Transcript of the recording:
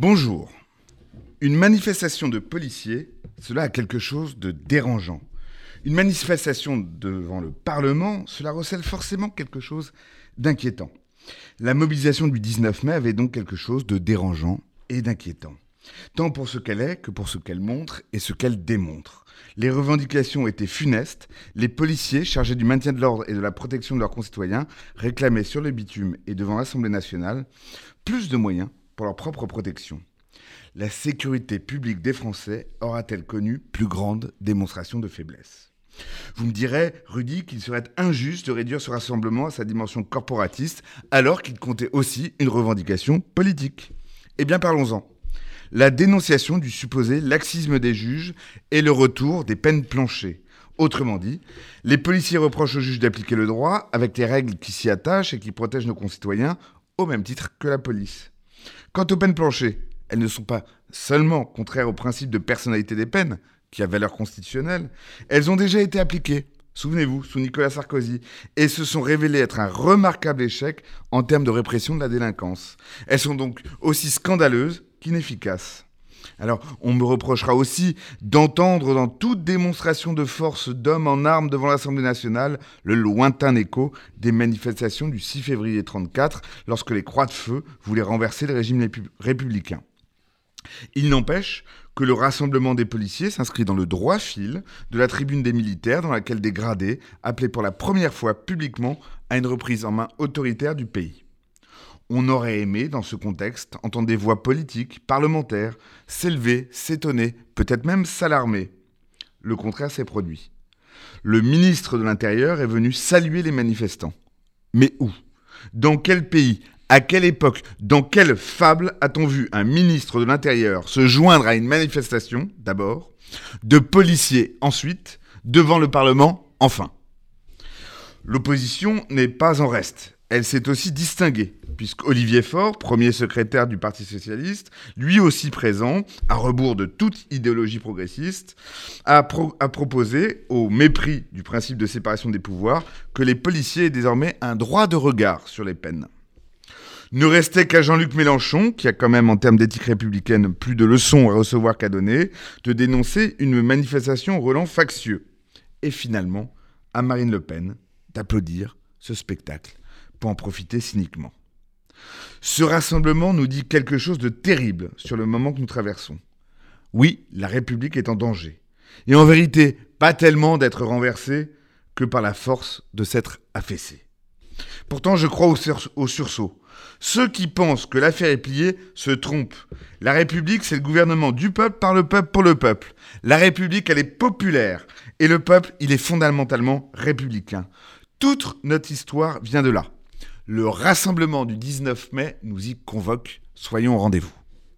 Bonjour. Une manifestation de policiers, cela a quelque chose de dérangeant. Une manifestation devant le Parlement, cela recèle forcément quelque chose d'inquiétant. La mobilisation du 19 mai avait donc quelque chose de dérangeant et d'inquiétant. Tant pour ce qu'elle est que pour ce qu'elle montre et ce qu'elle démontre. Les revendications étaient funestes, les policiers chargés du maintien de l'ordre et de la protection de leurs concitoyens réclamaient sur le bitume et devant l'Assemblée nationale plus de moyens pour leur propre protection. La sécurité publique des Français aura-t-elle connu plus grande démonstration de faiblesse? Vous me direz, Rudy, qu'il serait injuste de réduire ce rassemblement à sa dimension corporatiste alors qu'il comptait aussi une revendication politique. Eh bien parlons-en la dénonciation du supposé laxisme des juges et le retour des peines planchées. Autrement dit, les policiers reprochent aux juges d'appliquer le droit avec les règles qui s'y attachent et qui protègent nos concitoyens au même titre que la police. Quant aux peines planchées, elles ne sont pas seulement contraires au principe de personnalité des peines, qui a valeur constitutionnelle, elles ont déjà été appliquées, souvenez-vous, sous Nicolas Sarkozy, et se sont révélées être un remarquable échec en termes de répression de la délinquance. Elles sont donc aussi scandaleuses qu'inefficace. Alors, on me reprochera aussi d'entendre dans toute démonstration de force d'hommes en armes devant l'Assemblée nationale le lointain écho des manifestations du 6 février 1934, lorsque les Croix de Feu voulaient renverser le régime républicain. Il n'empêche que le rassemblement des policiers s'inscrit dans le droit fil de la tribune des militaires dans laquelle des gradés appelaient pour la première fois publiquement à une reprise en main autoritaire du pays. On aurait aimé, dans ce contexte, entendre des voix politiques, parlementaires, s'élever, s'étonner, peut-être même s'alarmer. Le contraire s'est produit. Le ministre de l'Intérieur est venu saluer les manifestants. Mais où? Dans quel pays? À quelle époque? Dans quelle fable a-t-on vu un ministre de l'Intérieur se joindre à une manifestation, d'abord, de policiers ensuite, devant le Parlement, enfin? L'opposition n'est pas en reste. Elle s'est aussi distinguée puisqu'Olivier Faure, premier secrétaire du Parti socialiste, lui aussi présent, à rebours de toute idéologie progressiste, a, proposé, au mépris du principe de séparation des pouvoirs, que les policiers aient désormais un droit de regard sur les peines. Ne restait qu'à Jean-Luc Mélenchon, qui a quand même en termes d'éthique républicaine plus de leçons à recevoir qu'à donner, de dénoncer une manifestation au factieux. Et finalement, à Marine Le Pen d'applaudir ce spectacle pour en profiter cyniquement. Ce rassemblement nous dit quelque chose de terrible sur le moment que nous traversons. Oui, la République est en danger. Et en vérité, pas tellement d'être renversée que par la force de s'être affaissée. Pourtant, je crois au, sursaut. Ceux qui pensent que l'affaire est pliée se trompent. La République, c'est le gouvernement du peuple, par le peuple, pour le peuple. La République, elle est populaire. Et le peuple, il est fondamentalement républicain. Toute notre histoire vient de là. Le rassemblement du 19 mai nous y convoque. Soyons au rendez-vous.